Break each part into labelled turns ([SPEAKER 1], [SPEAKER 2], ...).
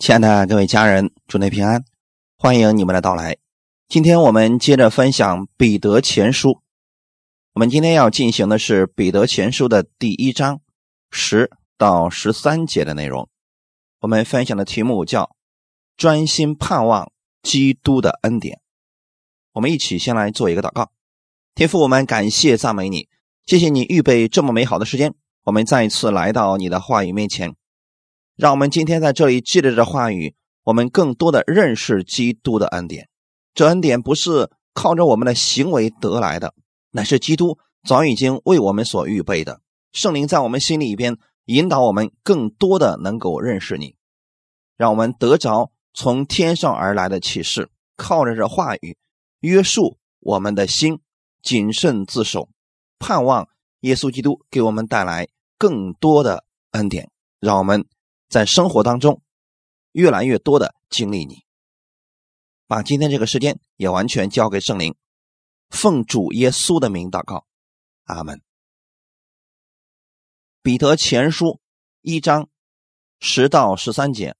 [SPEAKER 1] 亲爱的各位家人，祝您平安，欢迎你们的到来。今天我们接着分享《彼得前书》，我们今天要进行的是《彼得前书》的第一章十到十三节的内容。我们分享的题目叫“专心盼望基督的恩典”。我们一起先来做一个祷告，天父，我们感谢赞美你，谢谢你预备这么美好的时间，我们再一次来到你的话语面前。让我们今天在这里记着这话语，我们更多的认识基督的恩典。这恩典不是靠着我们的行为得来的，乃是基督早已经为我们所预备的。圣灵在我们心里边引导我们，更多的能够认识你，让我们得着从天上而来的启示，靠着这话语约束我们的心，谨慎自守，盼望耶稣基督给我们带来更多的恩典，让我们。在生活当中，越来越多的经历你，把今天这个时间也完全交给圣灵，奉主耶稣的名祷告，阿门。彼得前书一章十到十三节，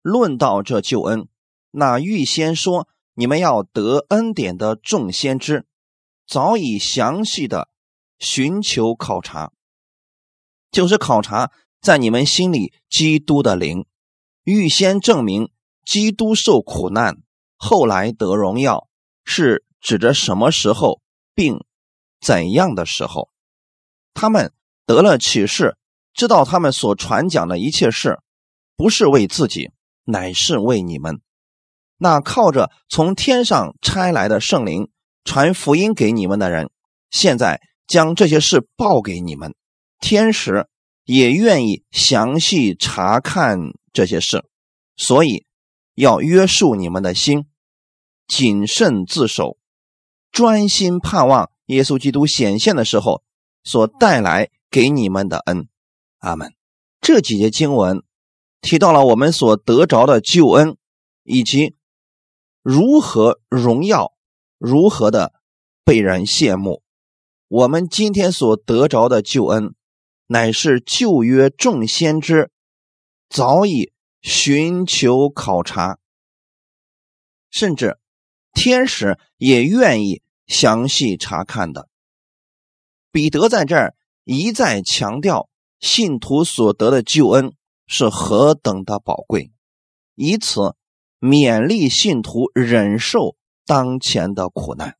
[SPEAKER 1] 论到这救恩，那预先说你们要得恩典的众先知，早已详细的寻求考察，就是考察。在你们心里，基督的灵预先证明，基督受苦难，后来得荣耀，是指着什么时候，并怎样的时候？他们得了启示，知道他们所传讲的一切事，不是为自己，乃是为你们。那靠着从天上差来的圣灵传福音给你们的人，现在将这些事报给你们，天使。也愿意详细查看这些事，所以要约束你们的心，谨慎自守，专心盼望耶稣基督显现的时候所带来给你们的恩。阿门。这几节经文提到了我们所得着的救恩，以及如何荣耀，如何的被人羡慕。我们今天所得着的救恩。乃是旧约众先知早已寻求考察，甚至天使也愿意详细查看的。彼得在这儿一再强调，信徒所得的救恩是何等的宝贵，以此勉励信徒忍受当前的苦难。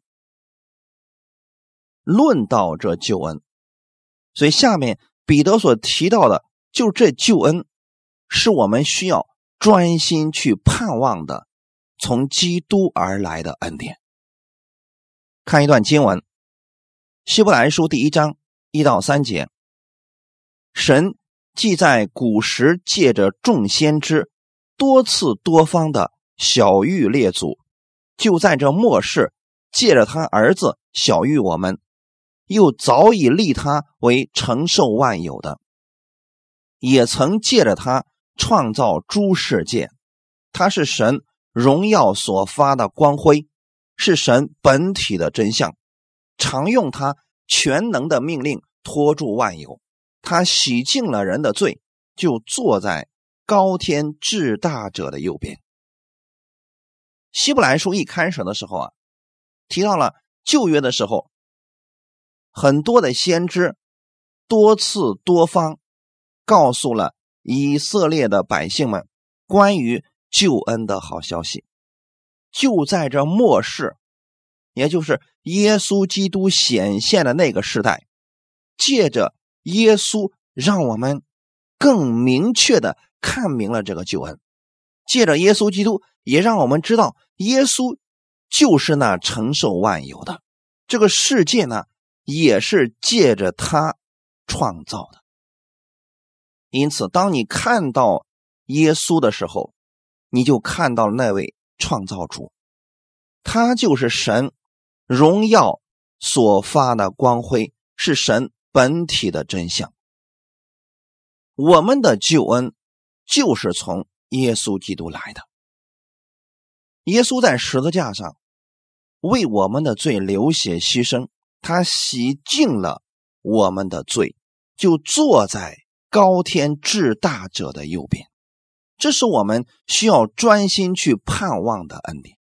[SPEAKER 1] 论到这救恩，所以下面。彼得所提到的，就这救恩，是我们需要专心去盼望的，从基督而来的恩典。看一段经文，《希伯来书》第一章一到三节：神既在古时借着众先知多次多方的小谕列祖，就在这末世借着他儿子小谕我们。又早已立他为承受万有的，也曾借着他创造诸世界。他是神荣耀所发的光辉，是神本体的真相。常用他全能的命令托住万有。他洗净了人的罪，就坐在高天至大者的右边。希伯来书一开始的时候啊，提到了旧约的时候。很多的先知多次多方告诉了以色列的百姓们关于救恩的好消息。就在这末世，也就是耶稣基督显现的那个时代，借着耶稣，让我们更明确的看明了这个救恩。借着耶稣基督，也让我们知道耶稣就是那承受万有的这个世界呢。也是借着他创造的，因此，当你看到耶稣的时候，你就看到了那位创造主，他就是神荣耀所发的光辉，是神本体的真相。我们的救恩就是从耶稣基督来的，耶稣在十字架上为我们的罪流血牺牲。他洗净了我们的罪，就坐在高天至大者的右边。这是我们需要专心去盼望的恩典。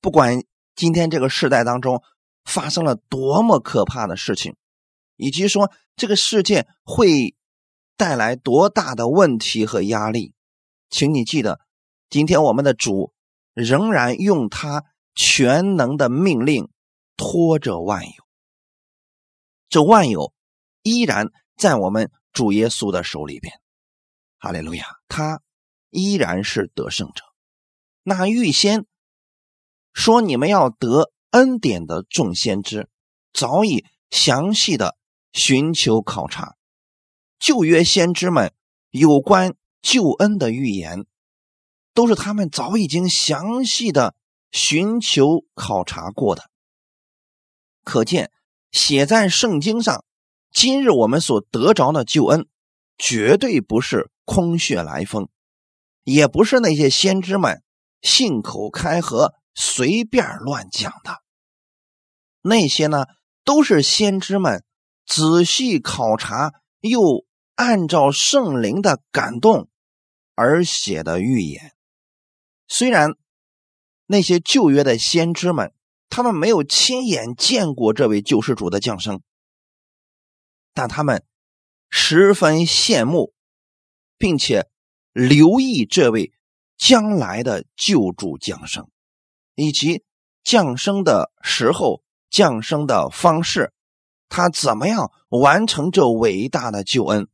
[SPEAKER 1] 不管今天这个时代当中发生了多么可怕的事情，以及说这个世界会带来多大的问题和压力，请你记得，今天我们的主仍然用他全能的命令拖着万有，这万有依然在我们主耶稣的手里边。哈利路亚，他。依然是得胜者。那预先说你们要得恩典的众先知，早已详细的寻求考察旧约先知们有关救恩的预言，都是他们早已经详细的寻求考察过的。可见写在圣经上，今日我们所得着的救恩，绝对不是空穴来风。也不是那些先知们信口开河、随便乱讲的，那些呢都是先知们仔细考察，又按照圣灵的感动而写的预言。虽然那些旧约的先知们，他们没有亲眼见过这位救世主的降生，但他们十分羡慕，并且。留意这位将来的救主降生，以及降生的时候、降生的方式，他怎么样完成这伟大的救恩？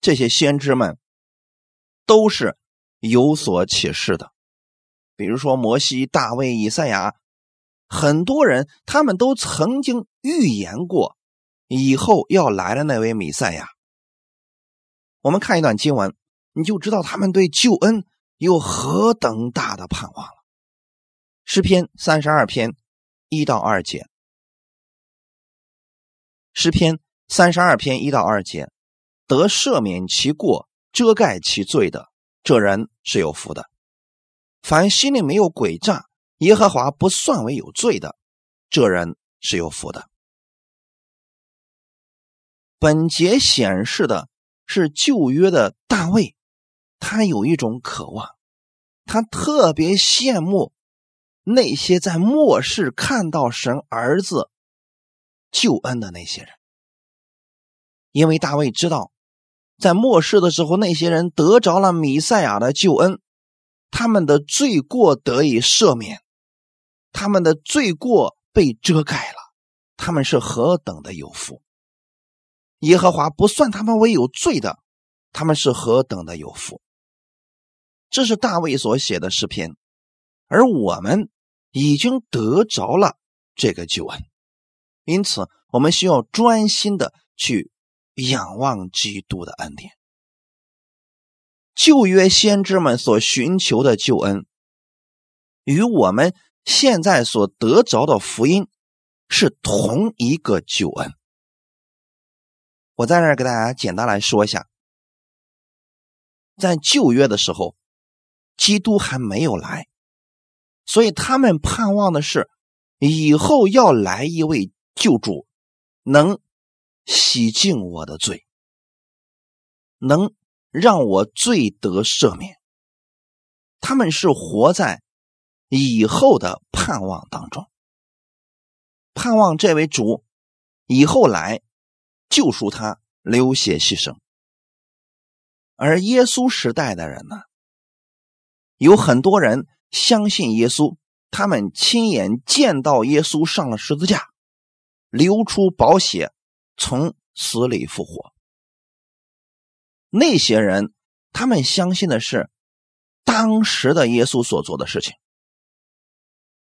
[SPEAKER 1] 这些先知们都是有所启示的。比如说摩西、大卫、以赛亚，很多人他们都曾经预言过以后要来的那位弥赛亚。我们看一段经文。你就知道他们对救恩有何等大的盼望了。诗篇三十二篇一到二节，诗篇三十二篇一到二节，得赦免其过、遮盖其罪的，这人是有福的；凡心里没有诡诈，耶和华不算为有罪的，这人是有福的。本节显示的是旧约的大卫。他有一种渴望，他特别羡慕那些在末世看到神儿子救恩的那些人，因为大卫知道，在末世的时候，那些人得着了弥赛亚的救恩，他们的罪过得以赦免，他们的罪过被遮盖了，他们是何等的有福！耶和华不算他们为有罪的，他们是何等的有福！这是大卫所写的诗篇，而我们已经得着了这个救恩，因此我们需要专心的去仰望基督的恩典。旧约先知们所寻求的救恩，与我们现在所得着的福音是同一个救恩。我在这给大家简单来说一下，在旧约的时候。基督还没有来，所以他们盼望的是以后要来一位救主，能洗净我的罪，能让我罪得赦免。他们是活在以后的盼望当中，盼望这位主以后来救赎他，流血牺牲。而耶稣时代的人呢？有很多人相信耶稣，他们亲眼见到耶稣上了十字架，流出宝血，从死里复活。那些人，他们相信的是当时的耶稣所做的事情，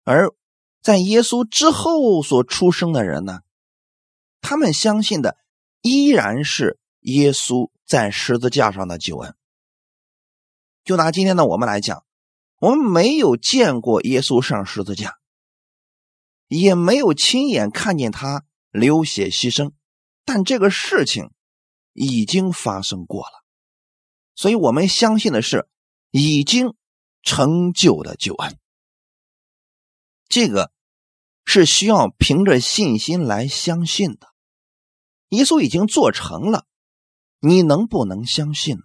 [SPEAKER 1] 而在耶稣之后所出生的人呢，他们相信的依然是耶稣在十字架上的救恩。就拿今天的我们来讲。我们没有见过耶稣上十字架，也没有亲眼看见他流血牺牲，但这个事情已经发生过了，所以我们相信的是已经成就的救恩。这个是需要凭着信心来相信的。耶稣已经做成了，你能不能相信呢？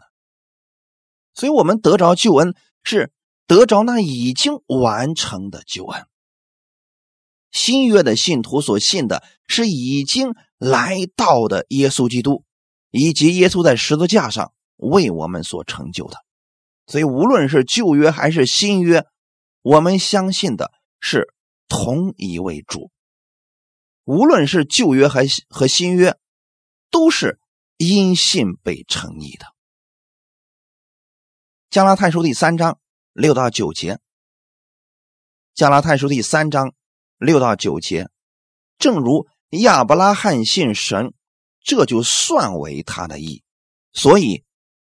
[SPEAKER 1] 所以我们得着救恩是得着那已经完成的救恩。新约的信徒所信的是已经来到的耶稣基督，以及耶稣在十字架上为我们所成就的。所以，无论是旧约还是新约，我们相信的是同一位主。无论是旧约还和新约，都是因信被称义的。加拉太书第三章六到九节。加拉太书第三章。六到九节，正如亚伯拉罕信神，这就算为他的义。所以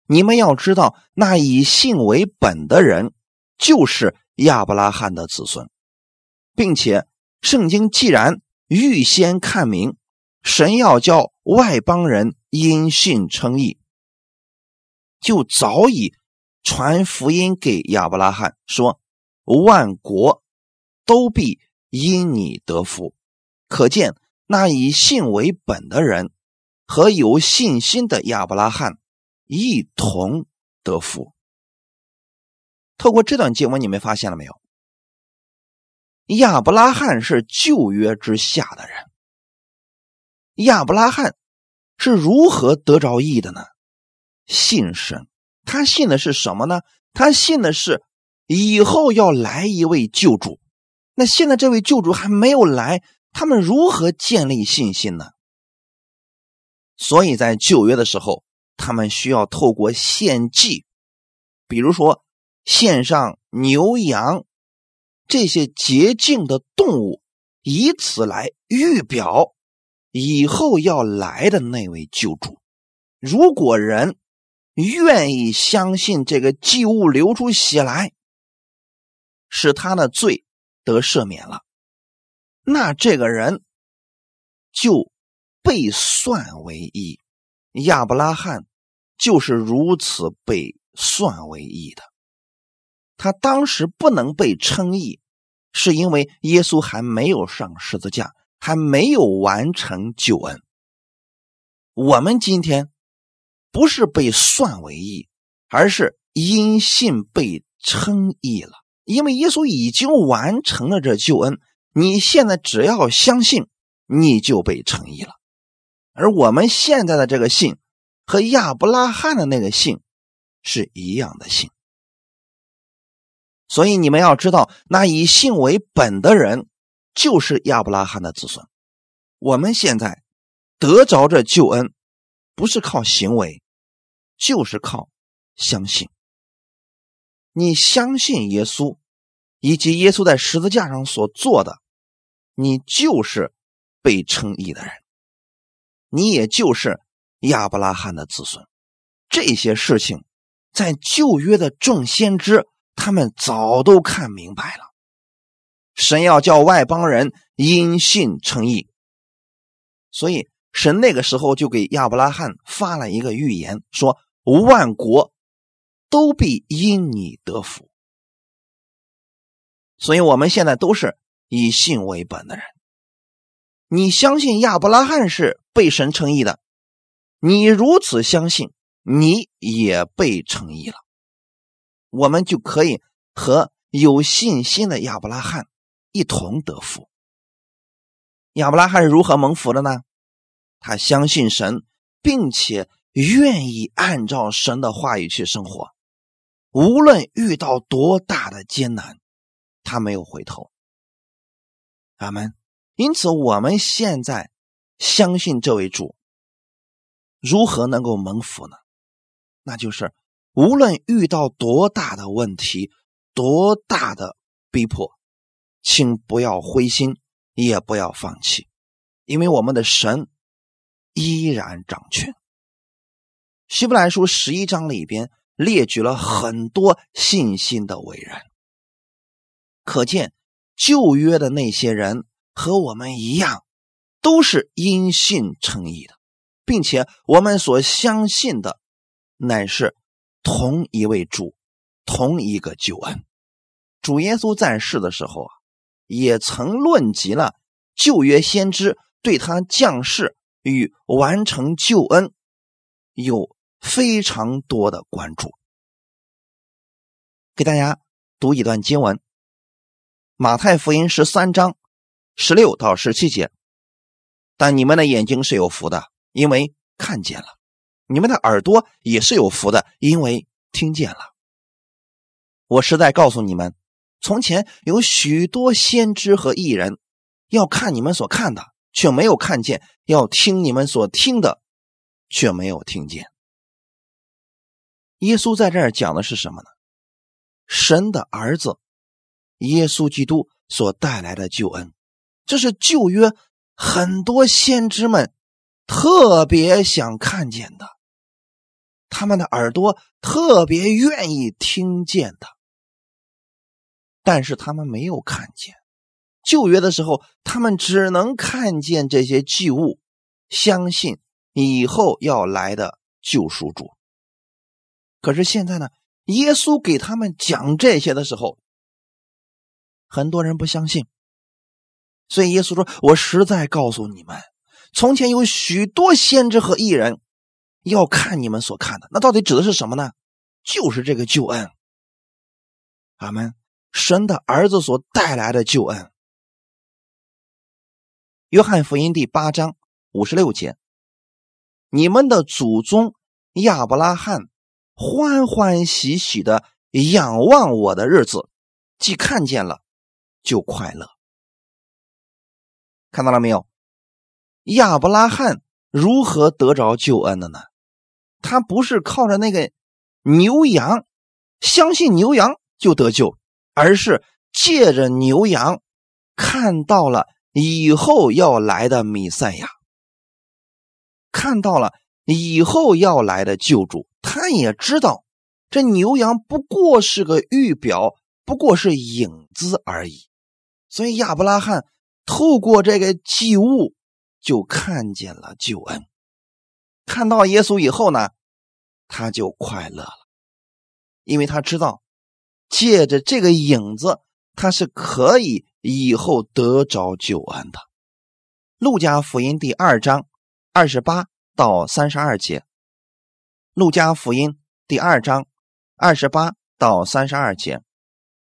[SPEAKER 1] 你们要知道，那以信为本的人，就是亚伯拉罕的子孙，并且圣经既然预先看明，神要叫外邦人因信称义，就早已传福音给亚伯拉罕，说万国都必。因你得福，可见那以信为本的人和有信心的亚伯拉罕一同得福。透过这段经文，你们发现了没有？亚伯拉罕是旧约之下的人。亚伯拉罕是如何得着义的呢？信神，他信的是什么呢？他信的是以后要来一位救主。那现在这位救主还没有来，他们如何建立信心呢？所以在旧约的时候，他们需要透过献祭，比如说献上牛羊这些洁净的动物，以此来预表以后要来的那位救主。如果人愿意相信这个祭物流出血来，使他的罪。得赦免了，那这个人就被算为义。亚伯拉罕就是如此被算为义的。他当时不能被称义，是因为耶稣还没有上十字架，还没有完成救恩。我们今天不是被算为义，而是因信被称义了。因为耶稣已经完成了这救恩，你现在只要相信，你就被称义了。而我们现在的这个信和亚伯拉罕的那个信是一样的信，所以你们要知道，那以信为本的人就是亚伯拉罕的子孙。我们现在得着这救恩，不是靠行为，就是靠相信。你相信耶稣，以及耶稣在十字架上所做的，你就是被称义的人，你也就是亚伯拉罕的子孙。这些事情，在旧约的众先知他们早都看明白了。神要叫外邦人因信称义，所以神那个时候就给亚伯拉罕发了一个预言，说万国。都必因你得福，所以我们现在都是以信为本的人。你相信亚伯拉罕是被神称义的，你如此相信，你也被称义了。我们就可以和有信心的亚伯拉罕一同得福。亚伯拉罕如何蒙福的呢？他相信神，并且愿意按照神的话语去生活。无论遇到多大的艰难，他没有回头。阿门。因此，我们现在相信这位主，如何能够蒙福呢？那就是无论遇到多大的问题、多大的逼迫，请不要灰心，也不要放弃，因为我们的神依然掌权。希伯来书十一章里边。列举了很多信心的伟人，可见旧约的那些人和我们一样，都是因信称义的，并且我们所相信的乃是同一位主，同一个救恩。主耶稣在世的时候啊，也曾论及了旧约先知对他降世与完成救恩有。非常多的关注，给大家读一段经文：马太福音十三章十六到十七节。但你们的眼睛是有福的，因为看见了；你们的耳朵也是有福的，因为听见了。我实在告诉你们，从前有许多先知和艺人，要看你们所看的，却没有看见；要听你们所听的，却没有听见。耶稣在这儿讲的是什么呢？神的儿子耶稣基督所带来的救恩，这是旧约很多先知们特别想看见的，他们的耳朵特别愿意听见的。但是他们没有看见旧约的时候，他们只能看见这些祭物，相信以后要来的救赎主。可是现在呢，耶稣给他们讲这些的时候，很多人不相信。所以耶稣说：“我实在告诉你们，从前有许多先知和艺人要看你们所看的，那到底指的是什么呢？就是这个救恩。阿门。”神的儿子所带来的救恩，《约翰福音》第八章五十六节：“你们的祖宗亚伯拉罕欢欢喜喜的仰望我的日子，既看见了，就快乐。”看到了没有？亚伯拉罕如何得着救恩的呢？他不是靠着那个牛羊，相信牛羊就得救。而是借着牛羊看到了以后要来的弥赛亚，看到了以后要来的救主，他也知道这牛羊不过是个预表，不过是影子而已。所以亚伯拉罕透过这个祭物就看见了救恩，看到耶稣以后呢，他就快乐了，因为他知道。借着这个影子，他是可以以后得着救恩的。路加福音第二章二十八到三十二节。路加福音第二章二十八到三十二节，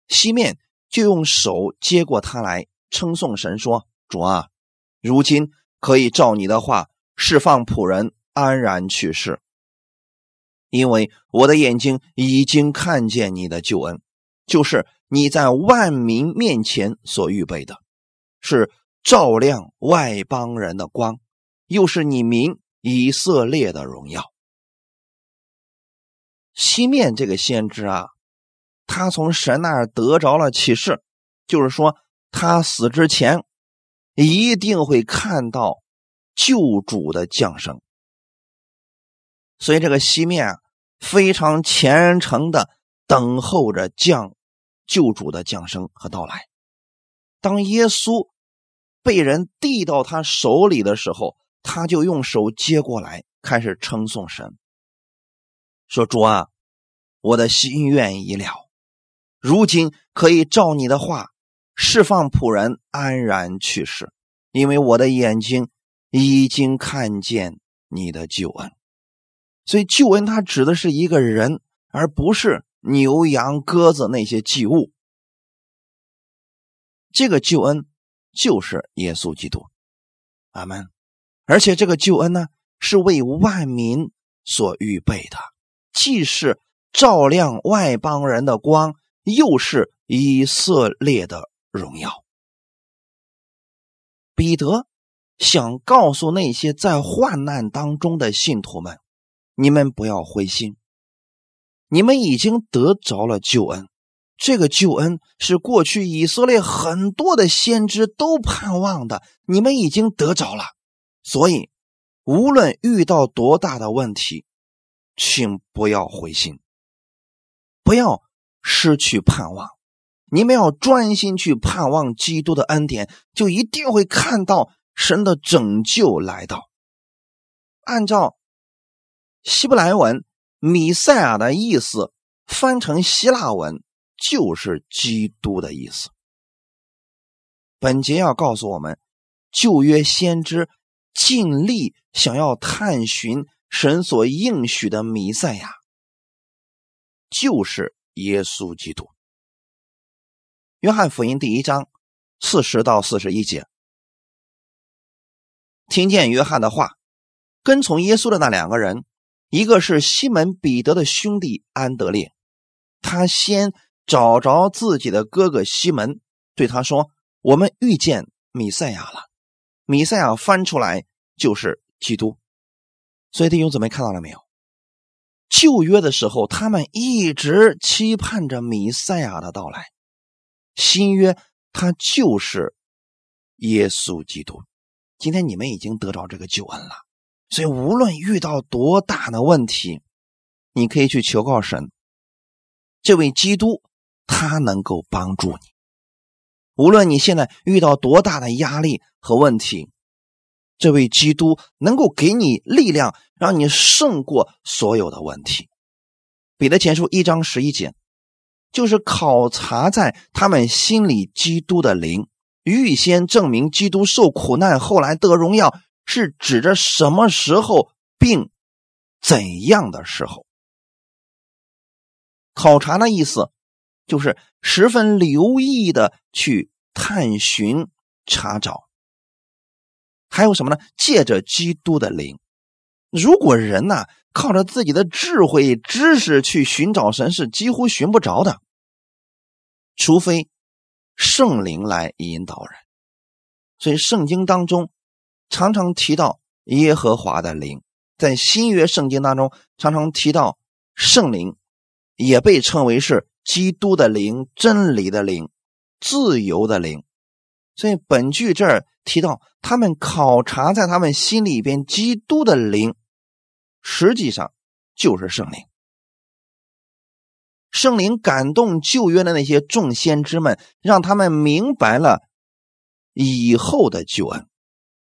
[SPEAKER 1] 西面就用手接过他来，称颂神说：“主啊，如今可以照你的话释放仆人安然去世，因为我的眼睛已经看见你的救恩。”就是你在万民面前所预备的，是照亮外邦人的光，又是你民以色列的荣耀。西面这个先知啊，他从神那儿得着了启示，就是说他死之前一定会看到救主的降生，所以这个西面，非常虔诚的等候着降。救主的降生和到来，当耶稣被人递到他手里的时候，他就用手接过来，开始称颂神，说：“主啊，我的心愿已了，如今可以照你的话释放仆人安然去世，因为我的眼睛已经看见你的救恩。所以救恩它指的是一个人，而不是。”牛羊鸽子那些祭物，这个救恩就是耶稣基督，阿门。而且这个救恩呢，是为万民所预备的，既是照亮外邦人的光，又是以色列的荣耀。彼得想告诉那些在患难当中的信徒们：你们不要灰心。你们已经得着了救恩，这个救恩是过去以色列很多的先知都盼望的，你们已经得着了。所以，无论遇到多大的问题，请不要灰心，不要失去盼望。你们要专心去盼望基督的恩典，就一定会看到神的拯救来到。按照希伯来文。米赛亚的意思翻成希腊文就是基督的意思。本节要告诉我们，旧约先知尽力想要探寻神所应许的弥赛亚，就是耶稣基督。约翰福音第一章四十到四十一节，听见约翰的话，跟从耶稣的那两个人，一个是西门彼得的兄弟安德烈，他先找着自己的哥哥西门，对他说：“我们遇见米赛亚了。”米赛亚翻出来就是基督。所以弟兄姊妹看到了没有？旧约的时候，他们一直期盼着米赛亚的到来；新约，他就是耶稣基督。今天你们已经得到这个救恩了，所以无论遇到多大的问题，你可以去求告神，这位基督他能够帮助你。无论你现在遇到多大的压力和问题。这位基督能够给你力量，让你胜过所有的问题。彼得前书一章十一节，就是考察在他们心里基督的灵，预先证明基督受苦难，后来得荣耀，是指着什么时候，并怎样的时候。考察的意思，就是十分留意的去探寻、查找。还有什么呢？借着基督的灵，如果人呐靠着自己的智慧、知识去寻找神，是几乎寻不着的，除非圣灵来引导人。所以圣经当中常常提到耶和华的灵，在新约圣经当中常常提到圣灵，也被称为是基督的灵、真理的灵、自由的灵。所以本句这儿提到，他们考察在他们心里边基督的灵，实际上就是圣灵。圣灵感动旧约的那些众先知们，让他们明白了以后的救恩。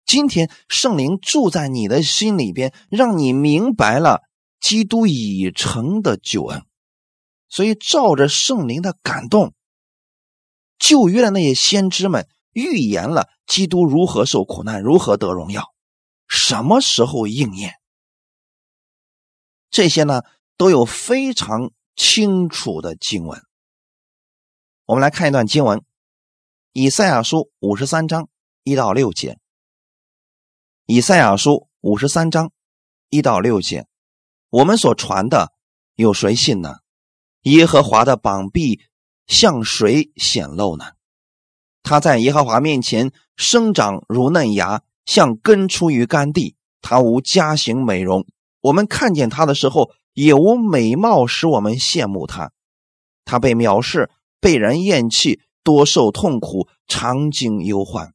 [SPEAKER 1] 今天圣灵住在你的心里边，让你明白了基督已成的救恩。所以照着圣灵的感动，旧约的那些先知们。预言了基督如何受苦难，如何得荣耀，什么时候应验？这些呢都有非常清楚的经文。我们来看一段经文：以赛亚书五十三章一到六节。以赛亚书五十三章一到六节，我们所传的有谁信呢？耶和华的膀臂向谁显露呢？他在耶和华面前生长如嫩芽，像根出于干地。他无家型美容，我们看见他的时候也无美貌使我们羡慕他。他被藐视，被人厌弃，多受痛苦，常经忧患。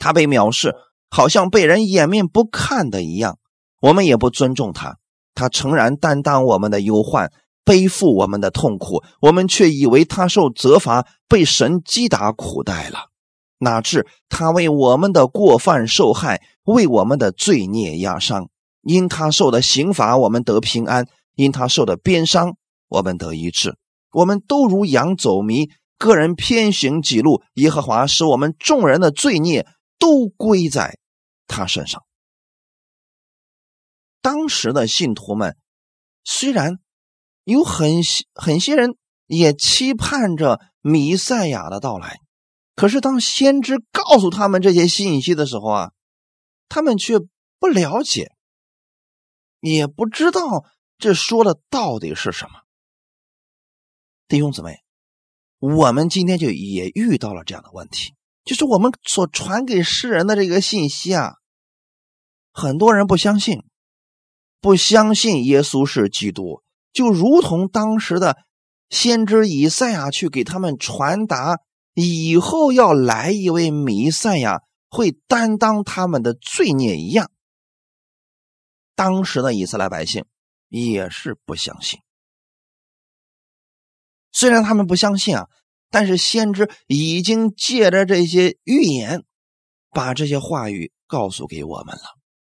[SPEAKER 1] 他被藐视，好像被人掩面不看的一样。我们也不尊重他。他诚然担当我们的忧患。背负我们的痛苦，我们却以为他受责罚，被神击打苦待了。哪知他为我们的过犯受害，为我们的罪孽压伤。因他受的刑罚，我们得平安；因他受的鞭伤，我们得医治。我们都如羊走迷，个人偏行己路。耶和华使我们众人的罪孽都归在他身上。当时的信徒们虽然。有很很些人也期盼着弥赛亚的到来，可是当先知告诉他们这些信息的时候啊，他们却不了解，也不知道这说的到底是什么。弟兄姊妹，我们今天就也遇到了这样的问题，就是我们所传给世人的这个信息啊，很多人不相信，不相信耶稣是基督。就如同当时的先知以赛亚去给他们传达以后要来一位弥赛亚会担当他们的罪孽一样，当时的以色列百姓也是不相信。虽然他们不相信啊，但是先知已经借着这些预言，把这些话语告诉给我们了。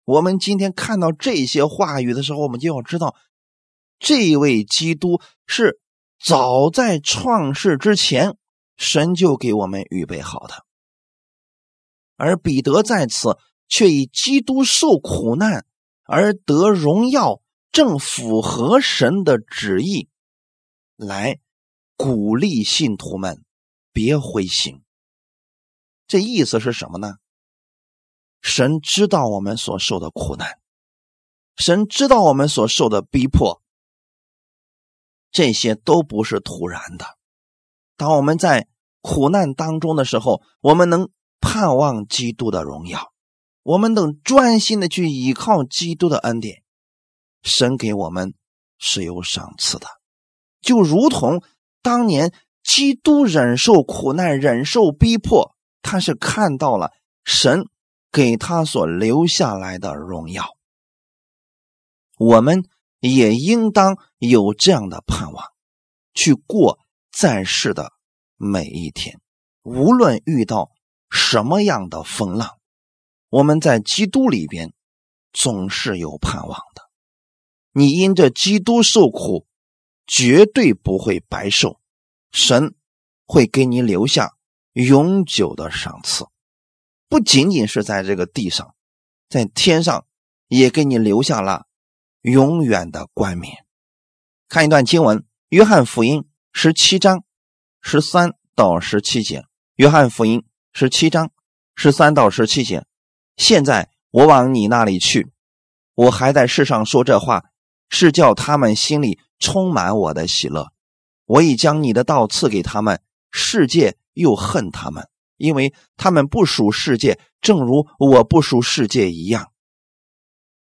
[SPEAKER 1] 我们今天看到这些话语的时候，我们就要知道。这位基督是早在创世之前，神就给我们预备好的，而彼得在此却以基督受苦难而得荣耀，正符合神的旨意，来鼓励信徒们别灰心。这意思是什么呢？神知道我们所受的苦难，神知道我们所受的逼迫，这些都不是突然的。当我们在苦难当中的时候，我们能盼望基督的荣耀，我们能专心的去依靠基督的恩典。神给我们是有赏赐的，就如同当年基督忍受苦难、忍受逼迫，他是看到了神给他所留下来的荣耀。我们也应当有这样的盼望，去过在世的每一天，无论遇到什么样的风浪，我们在基督里边总是有盼望的。你因着基督受苦，绝对不会白受，神会给你留下永久的赏赐，不仅仅是在这个地上，在天上也给你留下了永远的冠冕。看一段经文，《约翰福音》十七章十三到十七节，《约翰福音》十七章十三到十七节。现在我往你那里去，我还在世上说这话。是叫他们心里充满我的喜乐。我已将你的道赐给他们，世界又恨他们，因为他们不属世界，正如我不属世界一样。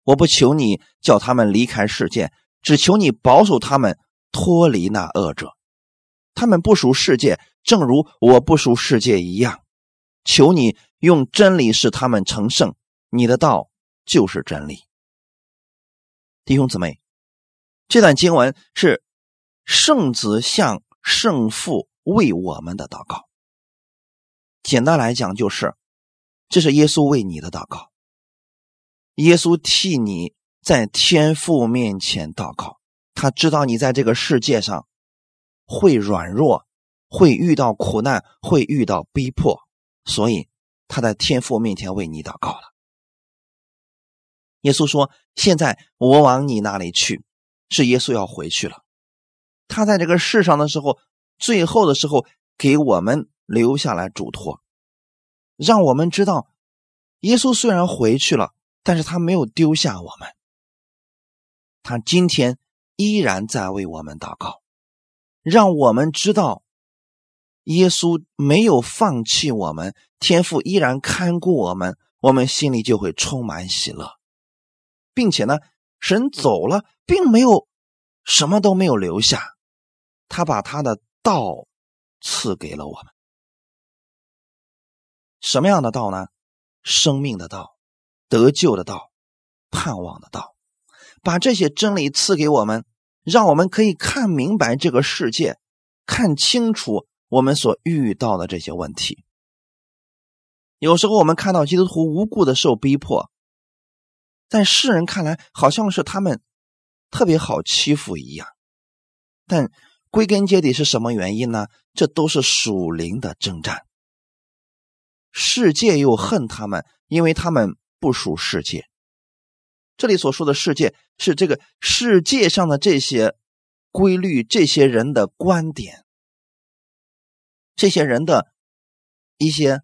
[SPEAKER 1] 我不求你叫他们离开世界，只求你保守他们脱离那恶者。他们不属世界，正如我不属世界一样。求你用真理使他们成圣。你的道就是真理。弟兄姊妹，这段经文是圣子向圣父为我们的祷告。简单来讲，就是这是耶稣为你的祷告。耶稣替你在天父面前祷告，他知道你在这个世界上会软弱，会遇到苦难，会遇到逼迫，所以他在天父面前为你祷告了。耶稣说：“现在我往你那里去，是耶稣要回去了。他在这个世上的时候，最后的时候给我们留下来嘱托，让我们知道，耶稣虽然回去了，但是他没有丢下我们。他今天依然在为我们祷告，让我们知道，耶稣没有放弃我们，天父依然看顾我们，我们心里就会充满喜乐。”并且呢，神走了，并没有什么都没有留下，他把他的道赐给了我们。什么样的道呢？生命的道，得救的道，盼望的道，把这些真理赐给我们，让我们可以看明白这个世界，看清楚我们所遇到的这些问题。有时候我们看到基督徒无故的受逼迫。在世人看来，好像是他们特别好欺负一样，但归根结底是什么原因呢？这都是属灵的征战。世界又恨他们，因为他们不属世界。这里所说的世界，是这个世界上的这些规律、这些人的观点、这些人的一些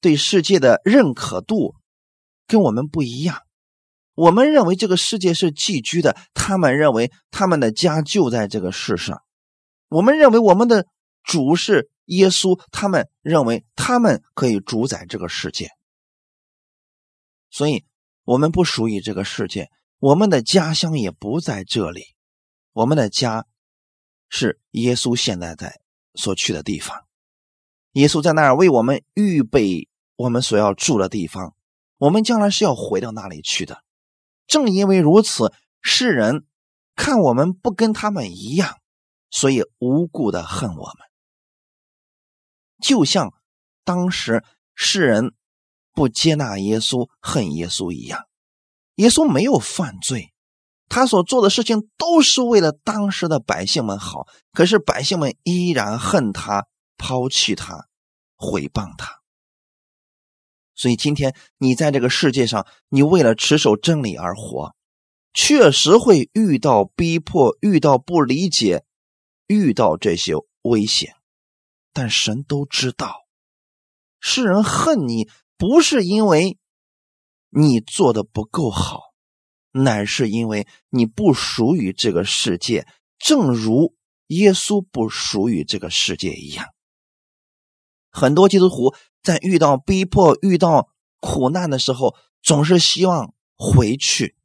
[SPEAKER 1] 对世界的认可度，跟我们不一样。我们认为这个世界是寄居的，他们认为他们的家就在这个世上。我们认为我们的主是耶稣，他们认为他们可以主宰这个世界。所以，我们不属于这个世界，我们的家乡也不在这里。我们的家是耶稣现在在所去的地方，耶稣在那儿为我们预备我们所要住的地方，我们将来是要回到那里去的。正因为如此，世人看我们不跟他们一样，所以无故的恨我们。就像当时世人不接纳耶稣、恨耶稣一样。耶稣没有犯罪，他所做的事情都是为了当时的百姓们好。可是百姓们依然恨他、抛弃他、毁谤他。所以今天你在这个世界上，你为了持守真理而活，确实会遇到逼迫，遇到不理解，遇到这些危险，但神都知道，世人恨你不是因为你做的不够好，乃是因为你不属于这个世界，正如耶稣不属于这个世界一样。很多基督徒在遇到逼迫、遇到苦难的时候，总是希望回去，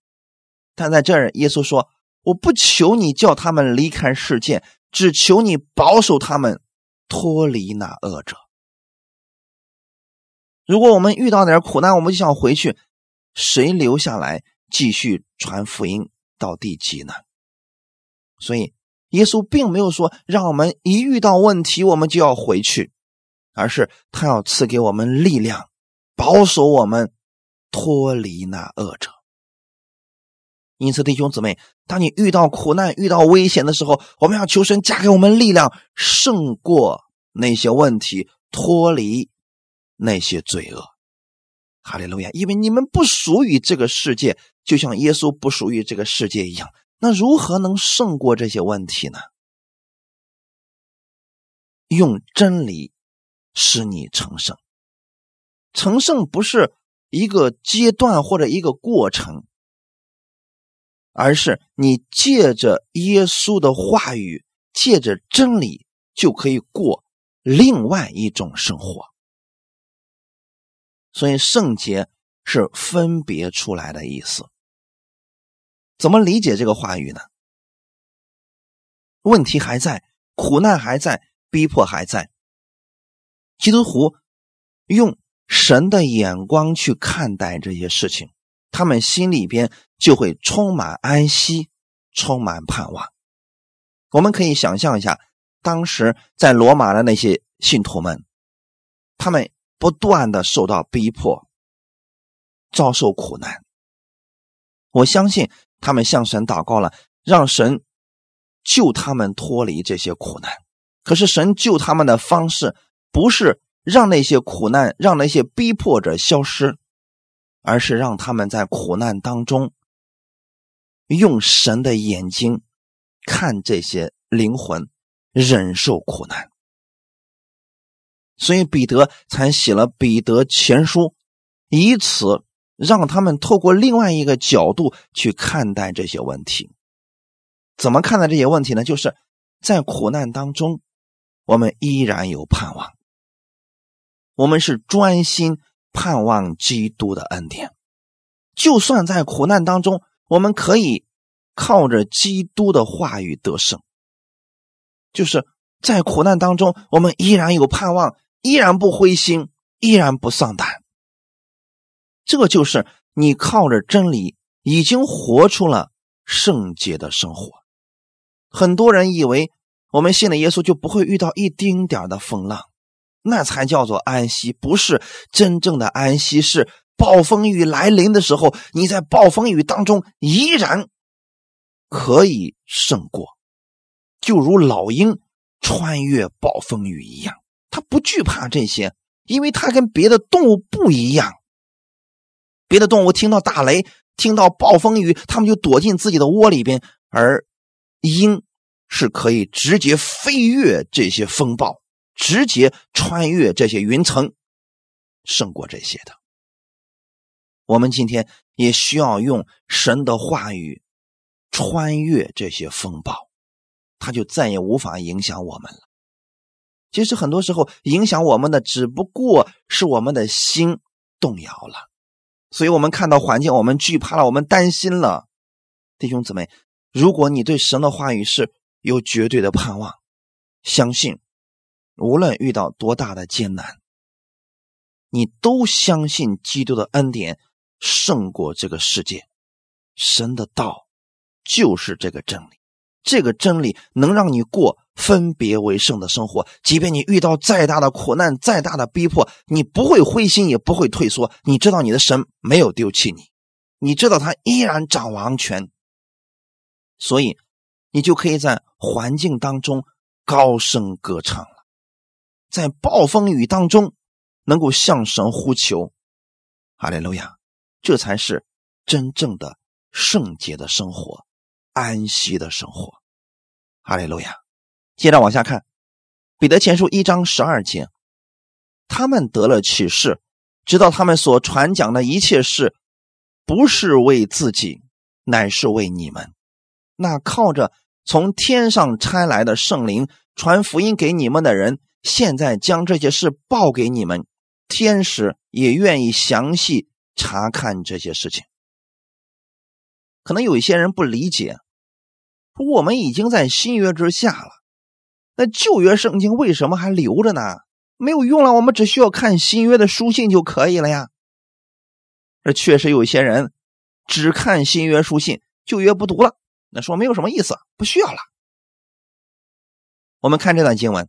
[SPEAKER 1] 但在这儿，耶稣说。我不求你叫他们离开世界，只求你保守他们脱离那恶者。如果我们遇到点苦难，我们就想回去，谁留下来继续传福音到地极呢？所以，耶稣并没有说让我们一遇到问题我们就要回去，而是他要赐给我们力量，保守我们脱离那恶者。因此，弟兄姊妹，当你遇到苦难、遇到危险的时候，我们要求神加给我们力量，胜过那些问题，脱离那些罪恶。哈利路亚！因为你们不属于这个世界，就像耶稣不属于这个世界一样。那如何能胜过这些问题呢？用真理使你成圣。成圣不是一个阶段或者一个过程。而是你借着耶稣的话语，借着真理，就可以过另外一种生活。所以圣洁是分别出来的意思。怎么理解这个话语呢？问题还在，苦难还在，逼迫还在。基督徒用神的眼光去看待这些事情。他们心里边就会充满安息，充满盼望。我们可以想象一下，当时在罗马的那些信徒们，他们不断的受到逼迫，遭受苦难。我相信他们向神祷告了，让神救他们脱离这些苦难。可是神救他们的方式，不是让那些苦难、让那些逼迫者消失。而是让他们在苦难当中，用神的眼睛看这些灵魂，忍受苦难。所以彼得才写了《彼得前书》，以此让他们透过另外一个角度去看待这些问题。怎么看待这些问题呢？就是在苦难当中，我们依然有盼望，我们是专心。盼望基督的恩典，就算在苦难当中，我们可以靠着基督的话语得胜。就是在苦难当中，我们依然有盼望，依然不灰心，依然不丧胆。这就是你靠着真理，已经活出了圣洁的生活。很多人以为我们信了耶稣就不会遇到一丁点的风浪。那才叫做安息，不是真正的安息。是暴风雨来临的时候，你在暴风雨当中依然可以胜过，就如老鹰穿越暴风雨一样，它不惧怕这些，因为它跟别的动物不一样。别的动物听到打雷、听到暴风雨，它们就躲进自己的窝里边，而鹰是可以直接飞越这些风暴。直接穿越这些云层，胜过这些的。我们今天也需要用神的话语穿越这些风暴，它就再也无法影响我们了。其实很多时候，影响我们的只不过是我们的心动摇了。所以，我们看到环境，我们惧怕了，我们担心了。弟兄姊妹，如果你对神的话语是有绝对的盼望，相信。无论遇到多大的艰难，你都相信基督的恩典胜过这个世界。神的道就是这个真理，这个真理能让你过分别为圣的生活。即便你遇到再大的苦难、再大的逼迫，你不会灰心，也不会退缩。你知道你的神没有丢弃你，你知道他依然掌王权，所以你就可以在环境当中高声歌唱了。在暴风雨当中，能够向神呼求，哈利路亚，这才是真正的圣洁的生活，安息的生活，哈利路亚。接着往下看，彼得前书一章十二节，他们得了启示，知道他们所传讲的一切事，不是为自己，乃是为你们。那靠着从天上差来的圣灵传福音给你们的人，现在将这些事报给你们，天使也愿意详细查看这些事情。可能有一些人不理解，说我们已经在新约之下了，那旧约圣经为什么还留着呢？没有用了，我们只需要看新约的书信就可以了呀。这确实有一些人只看新约书信，旧约不读了，那说没有什么意思，不需要了。我们看这段经文，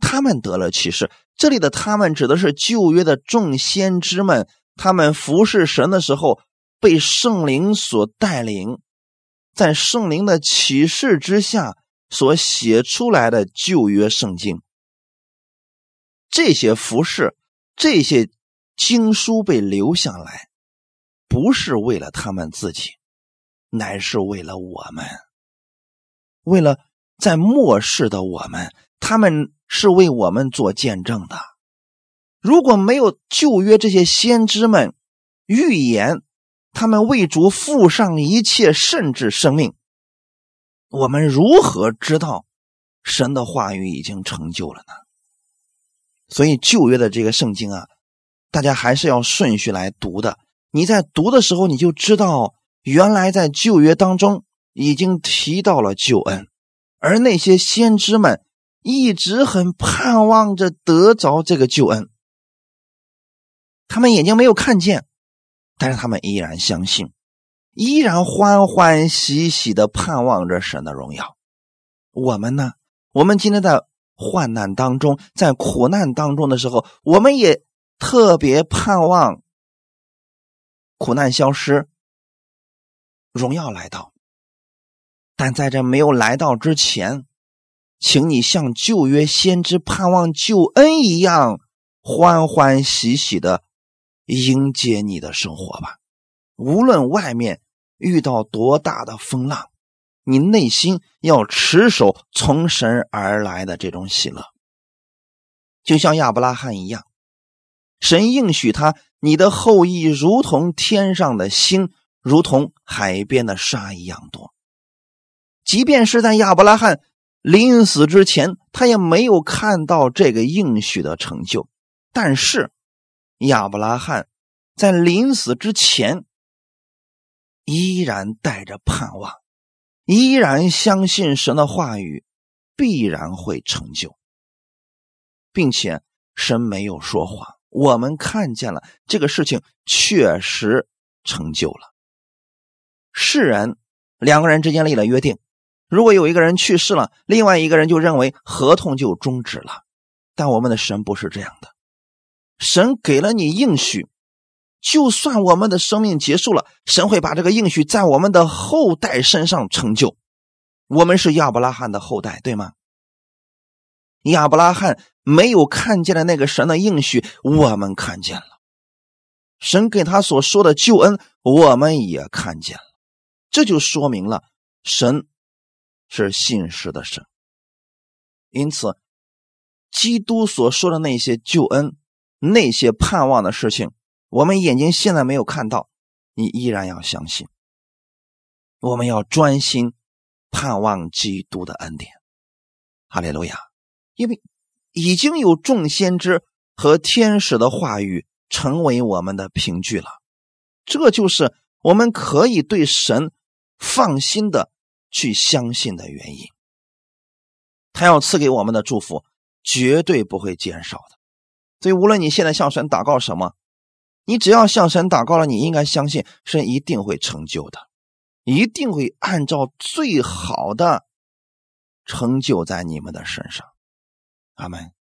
[SPEAKER 1] 他们得了启示，这里的他们指的是旧约的众先知们，他们服侍神的时候。被圣灵所带领，在圣灵的启示之下所写出来的旧约圣经，这些服饰、这些经书被留下来，不是为了他们自己，乃是为了我们，为了在末世的我们，他们是为我们做见证的。如果没有旧约这些先知们预言，他们为主付上一切，甚至生命。我们如何知道神的话语已经成就了呢？所以旧约的这个圣经啊，大家还是要顺序来读的。你在读的时候，你就知道原来在旧约当中已经提到了救恩，而那些先知们一直很盼望着得着这个救恩，他们眼睛没有看见。但是他们依然相信，依然欢欢喜喜的盼望着神的荣耀。我们呢？我们今天在患难当中，在苦难当中的时候，我们也特别盼望苦难消失，荣耀来到。但在这没有来到之前，请你像旧约先知盼望救恩一样，欢欢喜喜的。迎接你的生活吧，无论外面遇到多大的风浪，你内心要持守从神而来的这种喜乐，就像亚伯拉罕一样，神应许他，你的后裔如同天上的星，如同海边的沙一样多。即便是在亚伯拉罕临死之前，他也没有看到这个应许的成就，但是。亚伯拉罕在临死之前，依然带着盼望，依然相信神的话语必然会成就，并且神没有说谎，我们看见了这个事情确实成就了。世人两个人之间立了约定，如果有一个人去世了，另外一个人就认为合同就终止了，但我们的神不是这样的。神给了你应许，就算我们的生命结束了，神会把这个应许在我们的后代身上成就。我们是亚伯拉罕的后代，对吗？亚伯拉罕没有看见的那个神的应许，我们看见了。神给他所说的救恩，我们也看见了。这就说明了神是信实的神。因此，基督所说的那些救恩。那些盼望的事情，我们眼睛现在没有看到，你依然要相信。我们要专心盼望基督的恩典，哈利路亚！因为已经有众先知和天使的话语成为我们的凭据了，这就是我们可以对神放心的去相信的原因。他要赐给我们的祝福，绝对不会减少的。所以，无论你现在向神祷告什么，你只要向神祷告了，你应该相信神一定会成就的，一定会按照最好的成就在你们的身上。阿门。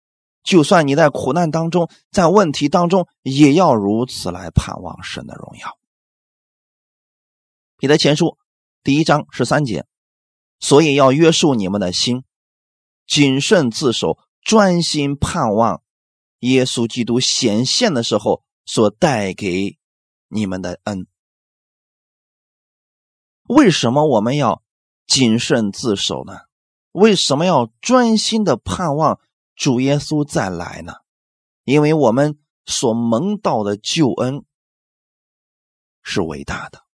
[SPEAKER 1] 就算你在苦难当中，在问题当中，也要如此来盼望神的荣耀。彼得前书第一章十三节，所以要约束你们的心，谨慎自守，专心盼望。耶稣基督显现的时候所带给你们的恩，为什么我们要谨慎自守呢？为什么要专心的盼望主耶稣再来呢？因为我们所蒙到的救恩是伟大的。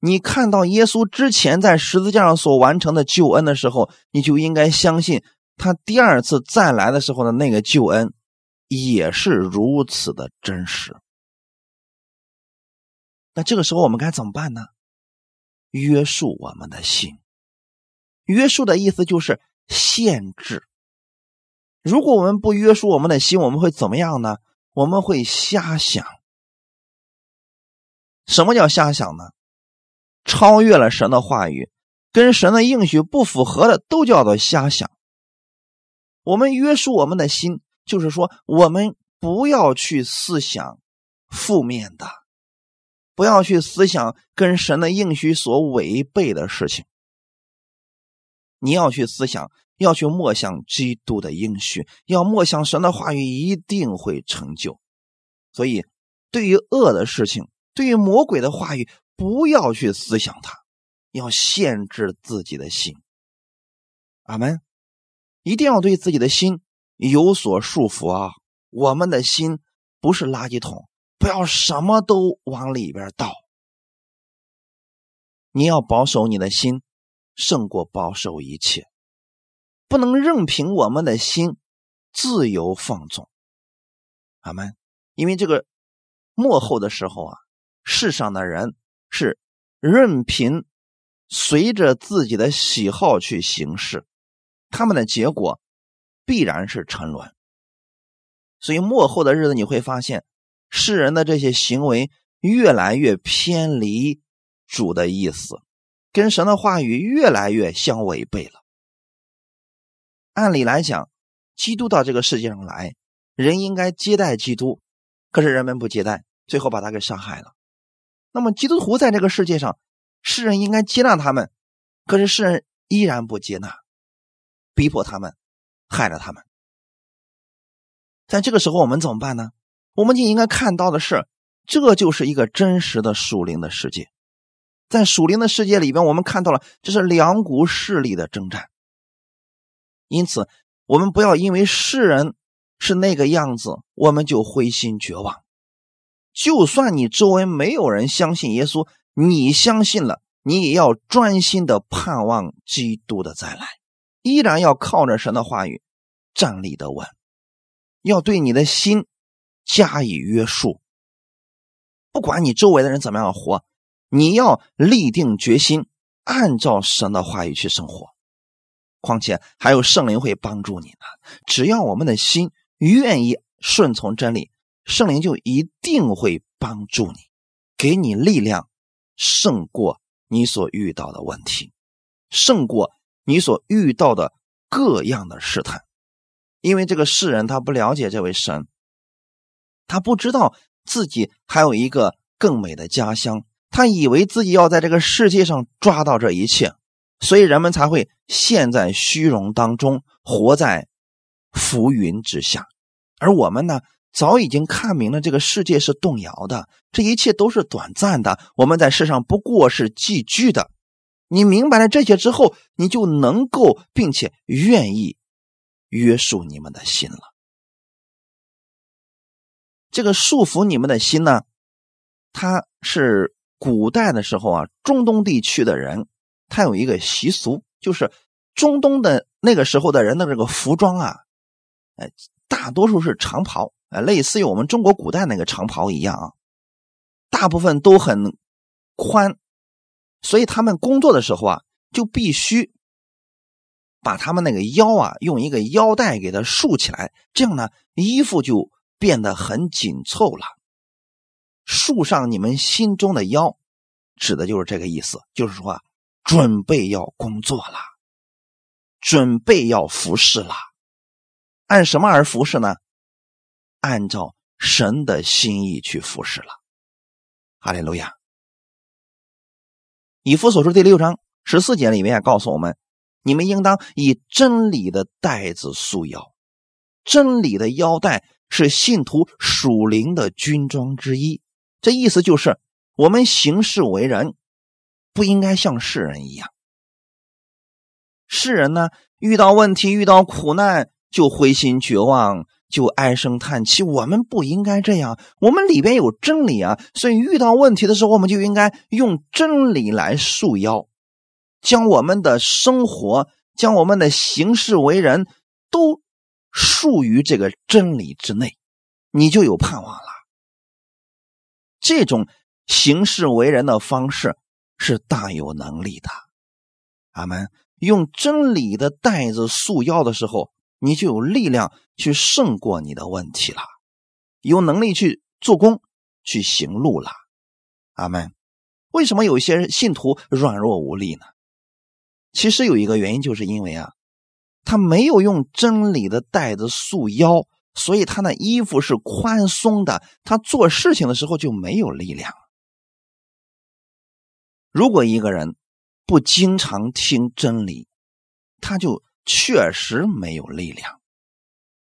[SPEAKER 1] 你看到耶稣之前在十字架上所完成的救恩的时候，你就应该相信他第二次再来的时候的那个救恩也是如此的真实。那这个时候我们该怎么办呢？约束我们的心。约束的意思就是限制。如果我们不约束我们的心，我们会怎么样呢？我们会瞎想。什么叫瞎想呢？超越了神的话语，跟神的应许不符合的，都叫做瞎想。我们约束我们的心，就是说，我们不要去思想负面的，不要去思想跟神的应许所违背的事情。你要去思想，要去默想基督的应许，要默想神的话语一定会成就。所以，对于恶的事情，对于魔鬼的话语。不要去思想它，要限制自己的心。阿门！一定要对自己的心有所束缚啊！我们的心不是垃圾桶，不要什么都往里边倒。你要保守你的心，胜过保守一切。不能任凭我们的心自由放纵。阿门！因为这个幕后的时候啊，世上的人。是任凭随着自己的喜好去行事，他们的结果必然是沉沦。所以末后的日子你会发现，世人的这些行为越来越偏离主的意思，跟神的话语越来越相违背了。按理来讲，基督到这个世界上来，人应该接待基督，可是人们不接待，最后把他给杀害了。那么，基督徒在这个世界上，世人应该接纳他们，可是世人依然不接纳，逼迫他们，害了他们。在这个时候，我们怎么办呢？我们就应该看到的是，这就是一个真实的属灵的世界。在属灵的世界里边，我们看到了这是两股势力的征战。因此，我们不要因为世人是那个样子，我们就灰心绝望。就算你周围没有人相信耶稣，你相信了，你也要专心的盼望基督的再来，依然要靠着神的话语站立的稳，要对你的心加以约束。不管你周围的人怎么样活，你要立定决心，按照神的话语去生活。况且还有圣灵会帮助你呢。只要我们的心愿意顺从真理。圣灵就一定会帮助你，给你力量，胜过你所遇到的问题，胜过你所遇到的各样的试探。因为这个世人他不了解这位神，他不知道自己还有一个更美的家乡，他以为自己要在这个世界上抓到这一切，所以人们才会陷在虚荣当中，活在浮云之下。而我们呢？早已经看明了，这个世界是动摇的，这一切都是短暂的。我们在世上不过是寄居的。你明白了这些之后，你就能够并且愿意约束你们的心了。这个束缚你们的心呢，它是古代的时候啊，中东地区的人他有一个习俗，就是中东的那个时候的人的这个服装啊，哎，大多数是长袍。呃，类似于我们中国古代那个长袍一样啊，大部分都很宽，所以他们工作的时候啊，就必须把他们那个腰啊，用一个腰带给它束起来，这样呢，衣服就变得很紧凑了。束上你们心中的腰，指的就是这个意思，就是说，准备要工作了，准备要服侍了，按什么而服侍呢？按照神的心意去服侍了，哈利路亚。以弗所书第六章十四节里面告诉我们：你们应当以真理的带子束腰。真理的腰带是信徒属灵的军装之一。这意思就是，我们行事为人不应该像世人一样。世人呢，遇到问题、遇到苦难就灰心绝望，就唉声叹气。我们不应该这样，我们里边有真理啊！所以遇到问题的时候，我们就应该用真理来束腰，将我们的生活、将我们的行事为人都束于这个真理之内，你就有盼望了。这种行事为人的方式是大有能力的。阿门。用真理的带子束腰的时候，你就有力量去胜过你的问题了，有能力去做工、去行路了。阿门。为什么有一些信徒软弱无力呢？其实有一个原因，就是因为啊，他没有用真理的带子束腰，所以他那衣服是宽松的，他做事情的时候就没有力量。如果一个人，不经常听真理，他就确实没有力量，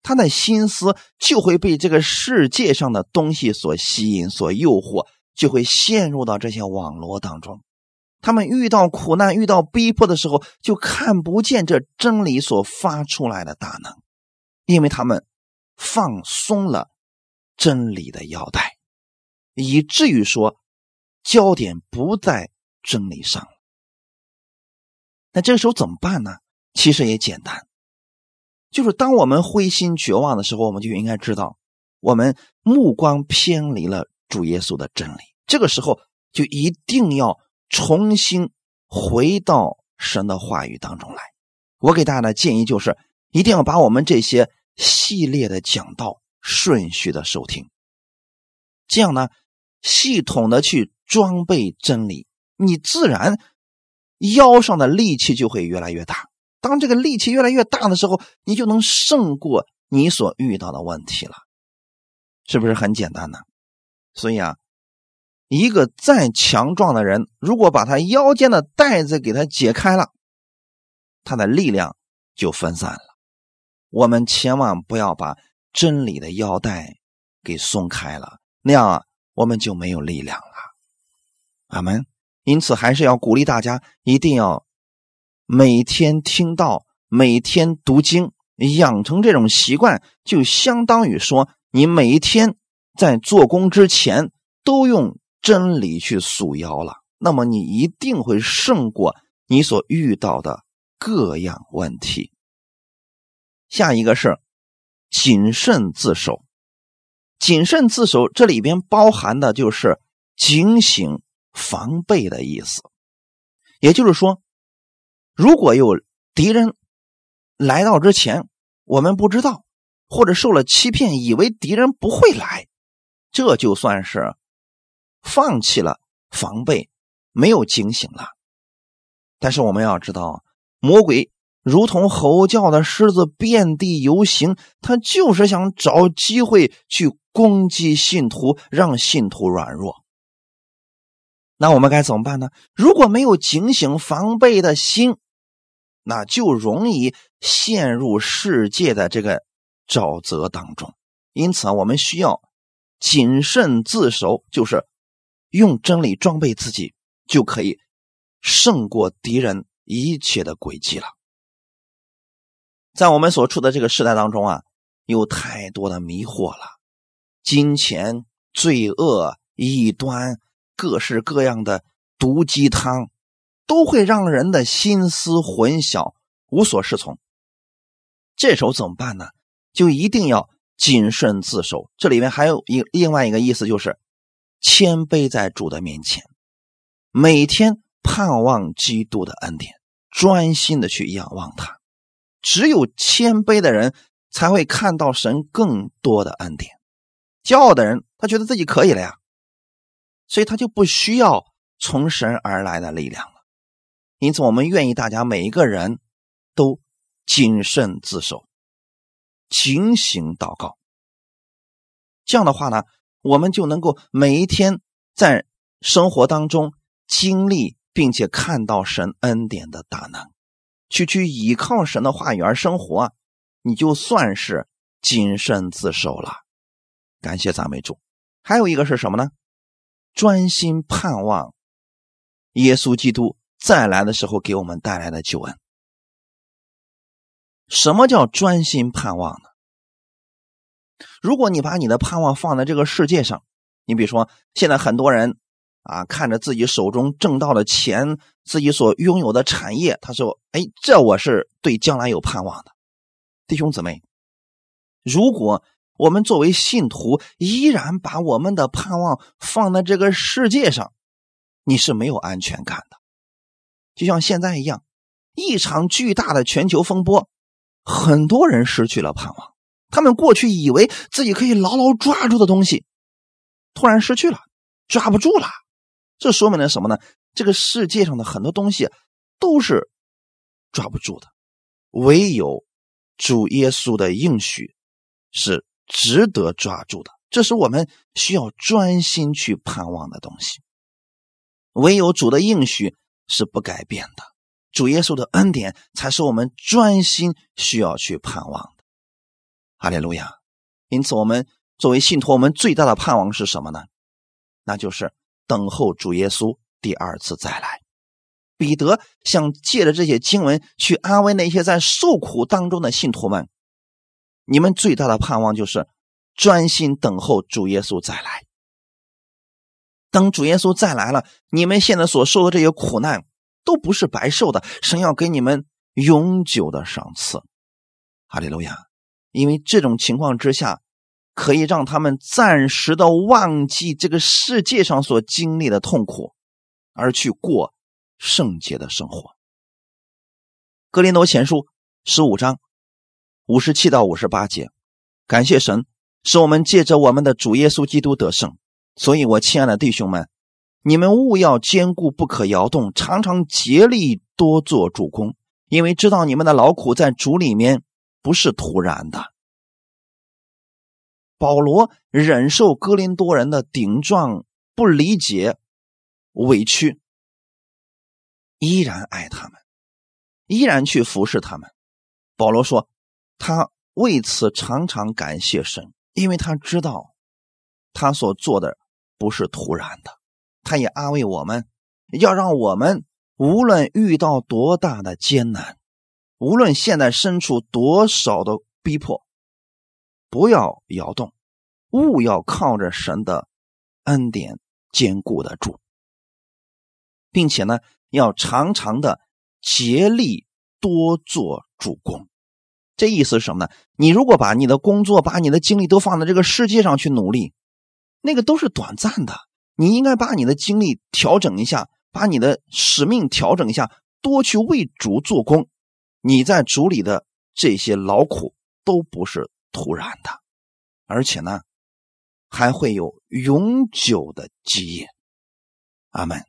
[SPEAKER 1] 他的心思就会被这个世界上的东西所吸引、所诱惑，就会陷入到这些网络当中。他们遇到苦难、遇到逼迫的时候，就看不见这真理所发出来的大能，因为他们放松了真理的腰带，以至于说焦点不在真理上。那这个时候怎么办呢？其实也简单，就是当我们灰心绝望的时候，我们就应该知道，我们目光偏离了主耶稣的真理。这个时候就一定要重新回到神的话语当中来。我给大家的建议就是，一定要把我们这些系列的讲道顺序的收听，这样呢，系统的去装备真理，你自然。腰上的力气就会越来越大。当这个力气越来越大的时候，你就能胜过你所遇到的问题了，是不是很简单呢？所以啊，一个再强壮的人，如果把他腰间的带子给他解开了，他的力量就分散了。我们千万不要把真理的腰带给松开了，那样啊，我们就没有力量了。阿门。因此，还是要鼓励大家，一定要每天听到，每天读经，养成这种习惯，就相当于说，你每一天在做工之前都用真理去束腰了。那么，你一定会胜过你所遇到的各样问题。下一个是谨慎自守，谨慎自守，这里边包含的就是警醒。防备的意思，也就是说，如果有敌人来到之前，我们不知道，或者受了欺骗，以为敌人不会来，这就算是放弃了防备，没有警醒了。但是我们要知道，魔鬼如同吼叫的狮子，遍地游行，他就是想找机会去攻击信徒，让信徒软弱。那我们该怎么办呢？如果没有警醒防备的心，那就容易陷入世界的这个沼泽当中。因此啊，我们需要谨慎自守，就是用真理装备自己，就可以胜过敌人一切的诡计了。在我们所处的这个时代当中啊，有太多的迷惑了，金钱、罪恶、异端。各式各样的毒鸡汤，都会让人的心思混淆，无所适从。这时候怎么办呢？就一定要谨慎自守。这里面还有一另外一个意思，就是谦卑在主的面前，每天盼望基督的恩典，专心的去仰望他。只有谦卑的人才会看到神更多的恩典。骄傲的人，他觉得自己可以了呀。所以他就不需要从神而来的力量了，因此我们愿意大家每一个人都谨慎自守，警醒祷告。这样的话呢，我们就能够每一天在生活当中经历并且看到神恩典的大能，去去依靠神的话语而生活，你就算是谨慎自守了。感谢赞美主。还有一个是什么呢？专心盼望耶稣基督再来的时候给我们带来的救恩。什么叫专心盼望呢？如果你把你的盼望放在这个世界上，你比如说现在很多人啊，看着自己手中挣到的钱，自己所拥有的产业，他说：“哎，这我是对将来有盼望的。”弟兄姊妹，如果我们作为信徒依然把我们的盼望放在这个世界上，你是没有安全感的。就像现在一样，一场巨大的全球风波，很多人失去了盼望。他们过去以为自己可以牢牢抓住的东西，突然失去了，抓不住了。这说明了什么呢？这个世界上的很多东西都是抓不住的，唯有主耶稣的应许是值得抓住的。这是我们需要专心去盼望的东西。唯有主的应许是不改变的，主耶稣的恩典才是我们专心需要去盼望的。哈利路亚！因此，我们作为信徒，我们最大的盼望是什么呢？那就是等候主耶稣第二次再来。彼得想借着这些经文去安慰那些在受苦当中的信徒们：你们最大的盼望就是专心等候主耶稣再来。等主耶稣再来了，你们现在所受的这些苦难都不是白受的，神要给你们永久的赏赐。哈利路亚！因为这种情况之下，可以让他们暂时的忘记这个世界上所经历的痛苦，而去过圣洁的生活。格林多前书十五章五十七到五十八节，感谢神，使我们借着我们的主耶稣基督得胜。所以，我亲爱的弟兄们，你们务要坚固，不可摇动，常常竭力多做主公，因为知道你们的劳苦在主里面。不是突然的。保罗忍受哥林多人的顶撞、不理解、委屈，依然爱他们，依然去服侍他们。保罗说，他为此常常感谢神，因为他知道他所做的不是突然的。他也安慰我们，要让我们无论遇到多大的艰难。无论现在身处多少的逼迫，不要摇动，勿要靠着神的恩典坚固的住，并且呢，要常常的竭力多做主公。这意思是什么呢？你如果把你的工作、把你的精力都放在这个世界上去努力，那个都是短暂的。你应该把你的精力调整一下，把你的使命调整一下，多去为主做工。你在主里的这些劳苦都不是突然的，而且呢，还会有永久的基业。阿门。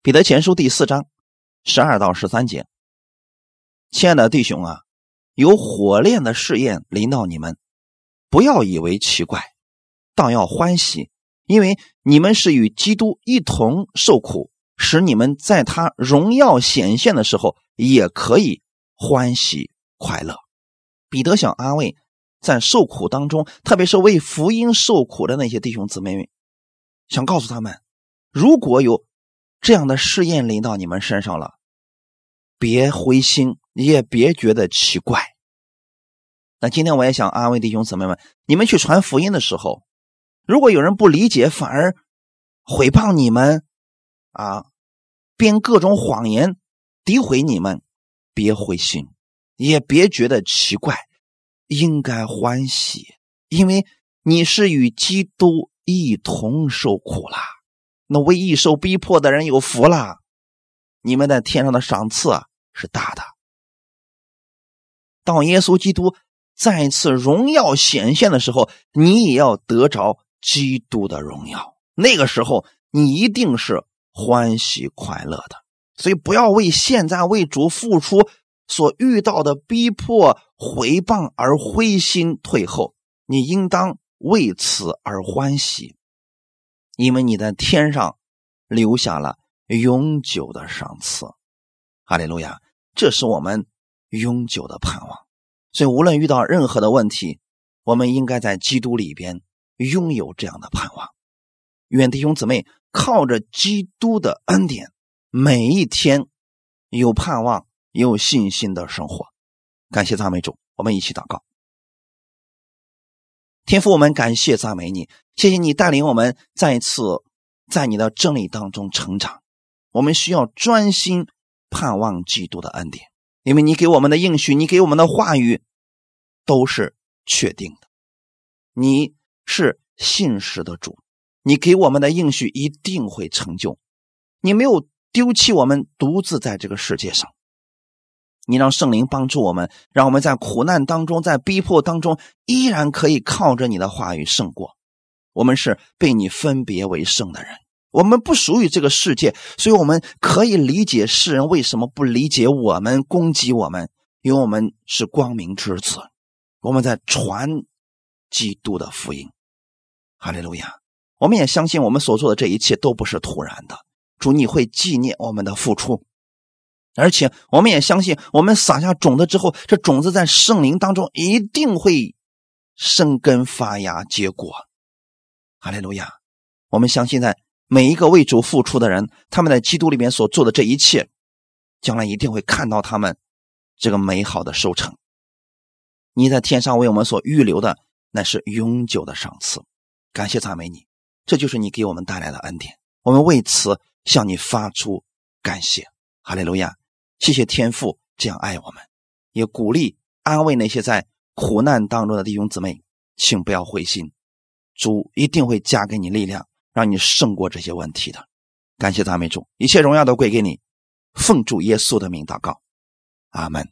[SPEAKER 1] 彼得前书第四章十二到十三节，亲爱的弟兄啊，有火炼的试验临到你们，不要以为奇怪，倒要欢喜，因为你们是与基督一同受苦，使你们在他荣耀显现的时候也可以。欢喜快乐，彼得想安慰在受苦当中，特别是为福音受苦的那些弟兄姊妹们，想告诉他们：如果有这样的试验临到你们身上了，别灰心，也别觉得奇怪。那今天我也想安慰弟兄姊妹们：你们去传福音的时候，如果有人不理解，反而毁谤你们，啊，编各种谎言诋毁你们。别灰心，也别觉得奇怪，应该欢喜，因为你是与基督一同受苦啦。那为义受逼迫的人有福了，你们在天上的赏赐是大的。当耶稣基督再次荣耀显现的时候，你也要得着基督的荣耀。那个时候，你一定是欢喜快乐的。所以，不要为现在为主付出所遇到的逼迫、回谤而灰心退后。你应当为此而欢喜，因为你在天上留下了永久的赏赐。哈利路亚！这是我们永久的盼望。所以，无论遇到任何的问题，我们应该在基督里边拥有这样的盼望。愿弟兄姊妹靠着基督的恩典。每一天有盼望、有信心的生活，感谢赞美主，我们一起祷告。天父，我们感谢赞美你，谢谢你带领我们再一次在你的真理当中成长。我们需要专心盼望基督的恩典，因为你给我们的应许，你给我们的话语都是确定的。你是信实的主，你给我们的应许一定会成就。你没有丢弃我们，独自在这个世界上。你让圣灵帮助我们，让我们在苦难当中，在逼迫当中，依然可以靠着你的话语胜过。我们是被你分别为圣的人，我们不属于这个世界，所以我们可以理解世人为什么不理解我们、攻击我们，因为我们是光明之子，我们在传基督的福音。哈利路亚！我们也相信，我们所做的这一切都不是突然的，主你会纪念我们的付出。而且，我们也相信，我们撒下种子之后，这种子在圣灵当中一定会生根发芽结果。哈利路亚！我们相信，在每一个为主付出的人，他们在基督里面所做的这一切，将来一定会看到他们这个美好的收成。你在天上为我们所预留的，那是永久的赏赐。感谢赞美你，这就是你给我们带来的恩典。我们为此向你发出感谢。哈利路亚！谢谢天父这样爱我们，也鼓励安慰那些在苦难当中的弟兄姊妹，请不要灰心，主一定会加给你力量，让你胜过这些问题的。感谢赞美主，一切荣耀都归给你，奉主耶稣的名祷告，阿门。